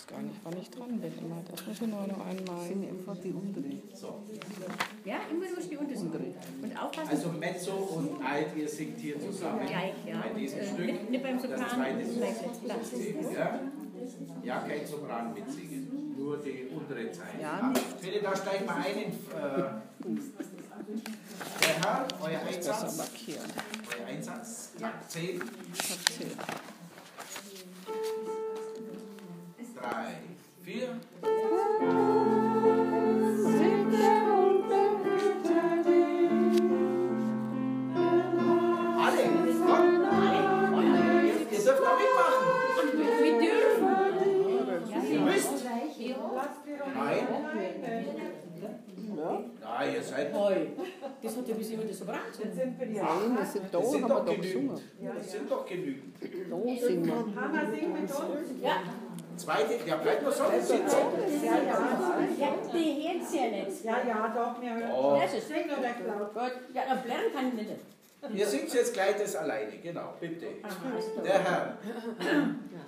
Ich weiß gar nicht, wann ich dran bin immer. Das muss ich nur noch einmal. Sing einfach die untere. So. Ja, immer nur die Untersingen. Und aufpassen. Also Mezzo und Alt, ihr singt hier zusammen Gleich, ja. bei diesem Und, äh, Stück. nicht- nicht beim Das Sopran, zweite ist gleich, gleich. ja? ja, kein Sopran mitsingen, nur die untere Zeile. Ja, Ich finde, da steigt mal ein in, äh, der Herr, euer Einsatz, euer Einsatz, Takt 10, Erzähl. Drei, vier. Alle, komm, ihr, ihr dürft da mitmachen. Wir dürfen. Ihr müsst. Nein. Ja, ihr seid. Das hat ja bis immer der Sopran gesungen. Nein, sind da, Das sind haben wir doch genügend. gesungen. Das sind doch genügend. Da singen wir. Hanna, sing mit uns. Ja, Zweite, ja, bleibt nur so sitzen. Ja, ja. ja, die hört's ja nicht. Ja, ja, doch, wir hören. Oh. Das ist Sing nur der Klaus. gut. Ja, aber lernen kann ich nicht. Ihr singt jetzt gleich das alleine, genau, bitte. Der Herr.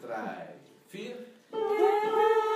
Drei, vier. Drei,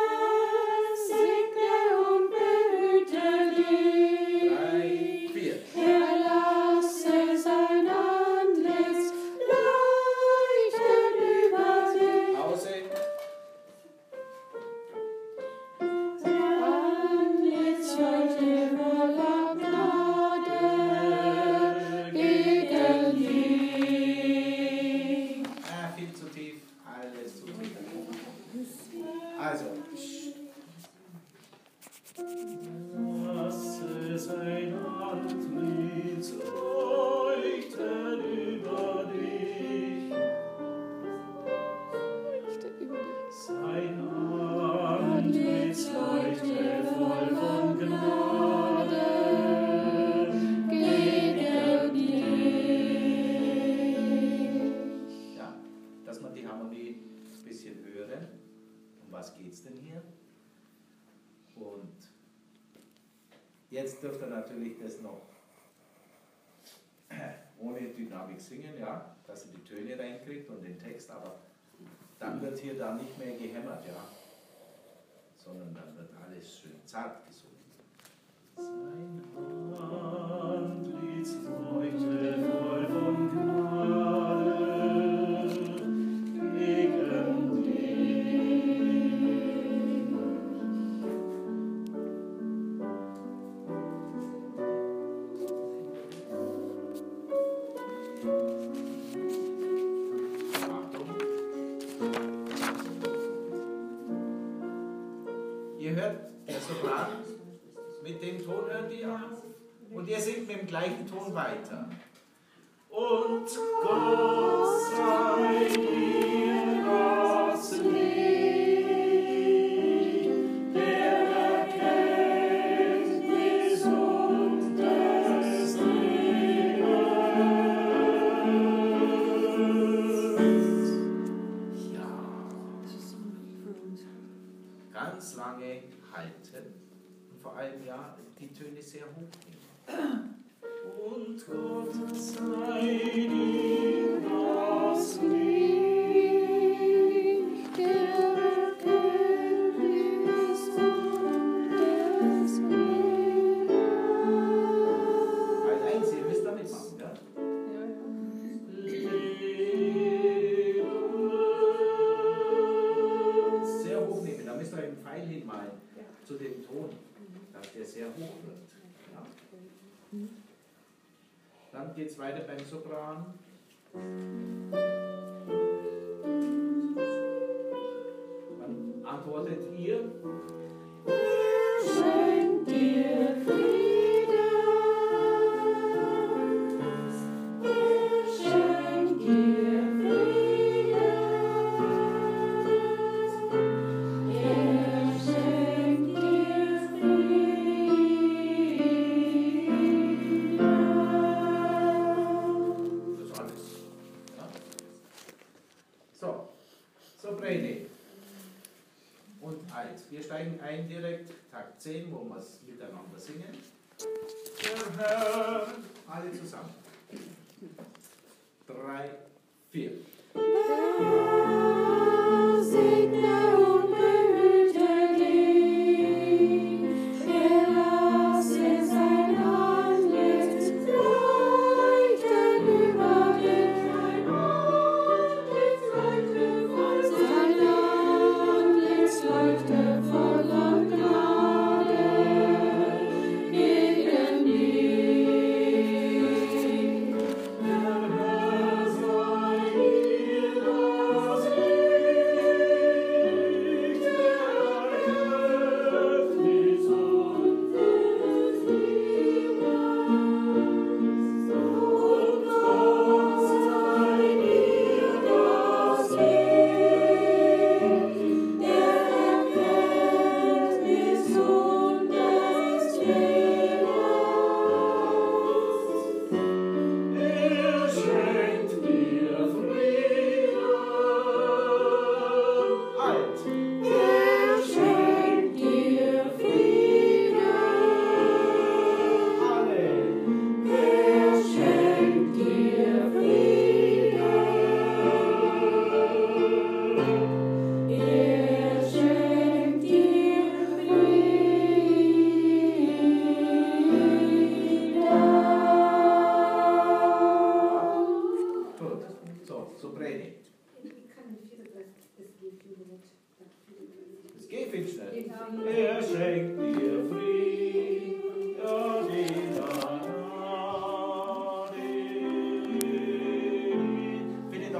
was geht es denn hier? Und jetzt dürft ihr natürlich das noch ohne Dynamik singen, ja, dass ihr die Töne reinkriegt und den Text, aber dann wird hier da nicht mehr gehämmert, ja, sondern dann wird alles schön zart gesungen. Sein Antlitz gleichen Ton weiter. Und Gott sei dir das Licht der Erkenntnis und des Lebens. Ja. Ganz lange halten und vor allem ja die Töne sehr hoch nehmen. Zu dem Ton, dass der sehr hoch wird. Ja? Dann geht es weiter beim Sopran. Dann antwortet ihr. Alle zusammen. Drei,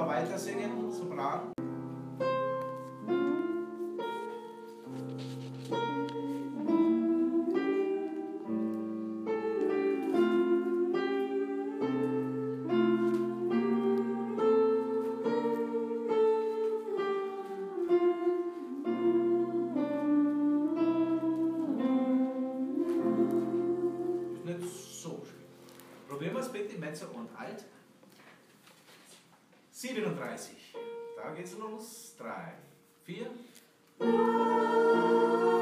mal weiter singen, Sopran. Probieren wir es bitte, Mezzo und Alt. 37. Da geht's los. 3, 4.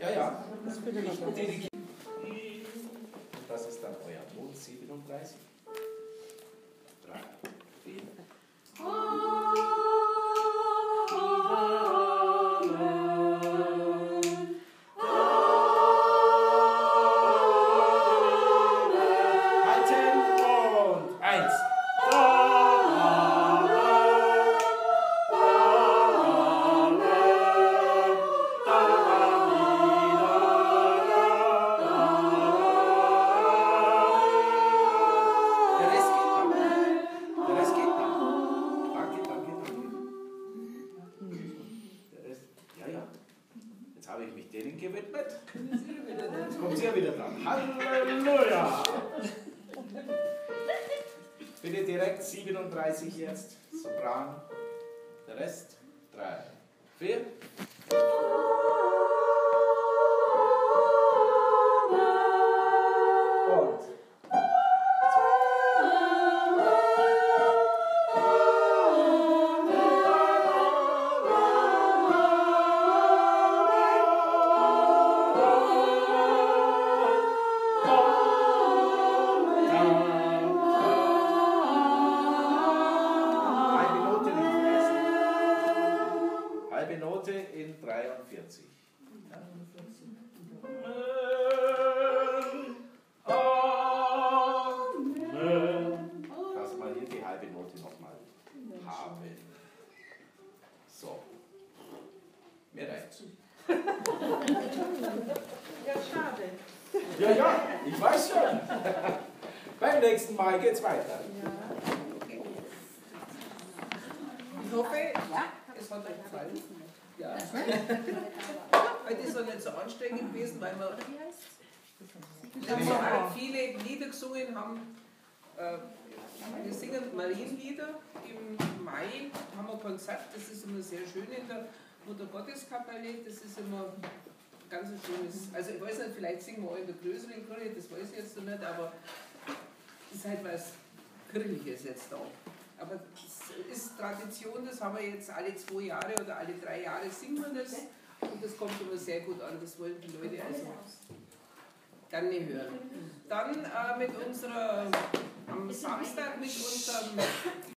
ja, ja. Das noch. Das ist dann euer Ton 37. 3, 4. Bitte direkt 37 jetzt. Sopran. Der Rest. 3, 4. Ja, ja, ich weiß schon. Beim nächsten Mal geht's weiter. Ich hoffe, es hat euch gefallen. Ja. Weil das ist nicht so anstrengend gewesen, weil wir, wir haben so auch viele Lieder gesungen haben. Äh, wir singen Marienlieder. Im Mai haben wir ein Konzert, das ist immer sehr schön in der Mutter Gotteskapelle. Das ist immer ganz ein schönes. Also ich weiß nicht, vielleicht singen wir auch in der größeren Kirche, das weiß ich jetzt noch nicht, aber es ist halt was Kirchliches jetzt da. Aber es ist Tradition, das haben wir jetzt alle zwei Jahre oder alle drei Jahre singen wir das. Und das kommt immer sehr gut an, das wollen die Leute also gerne hören. Dann äh, mit unserer, am Samstag mit unserem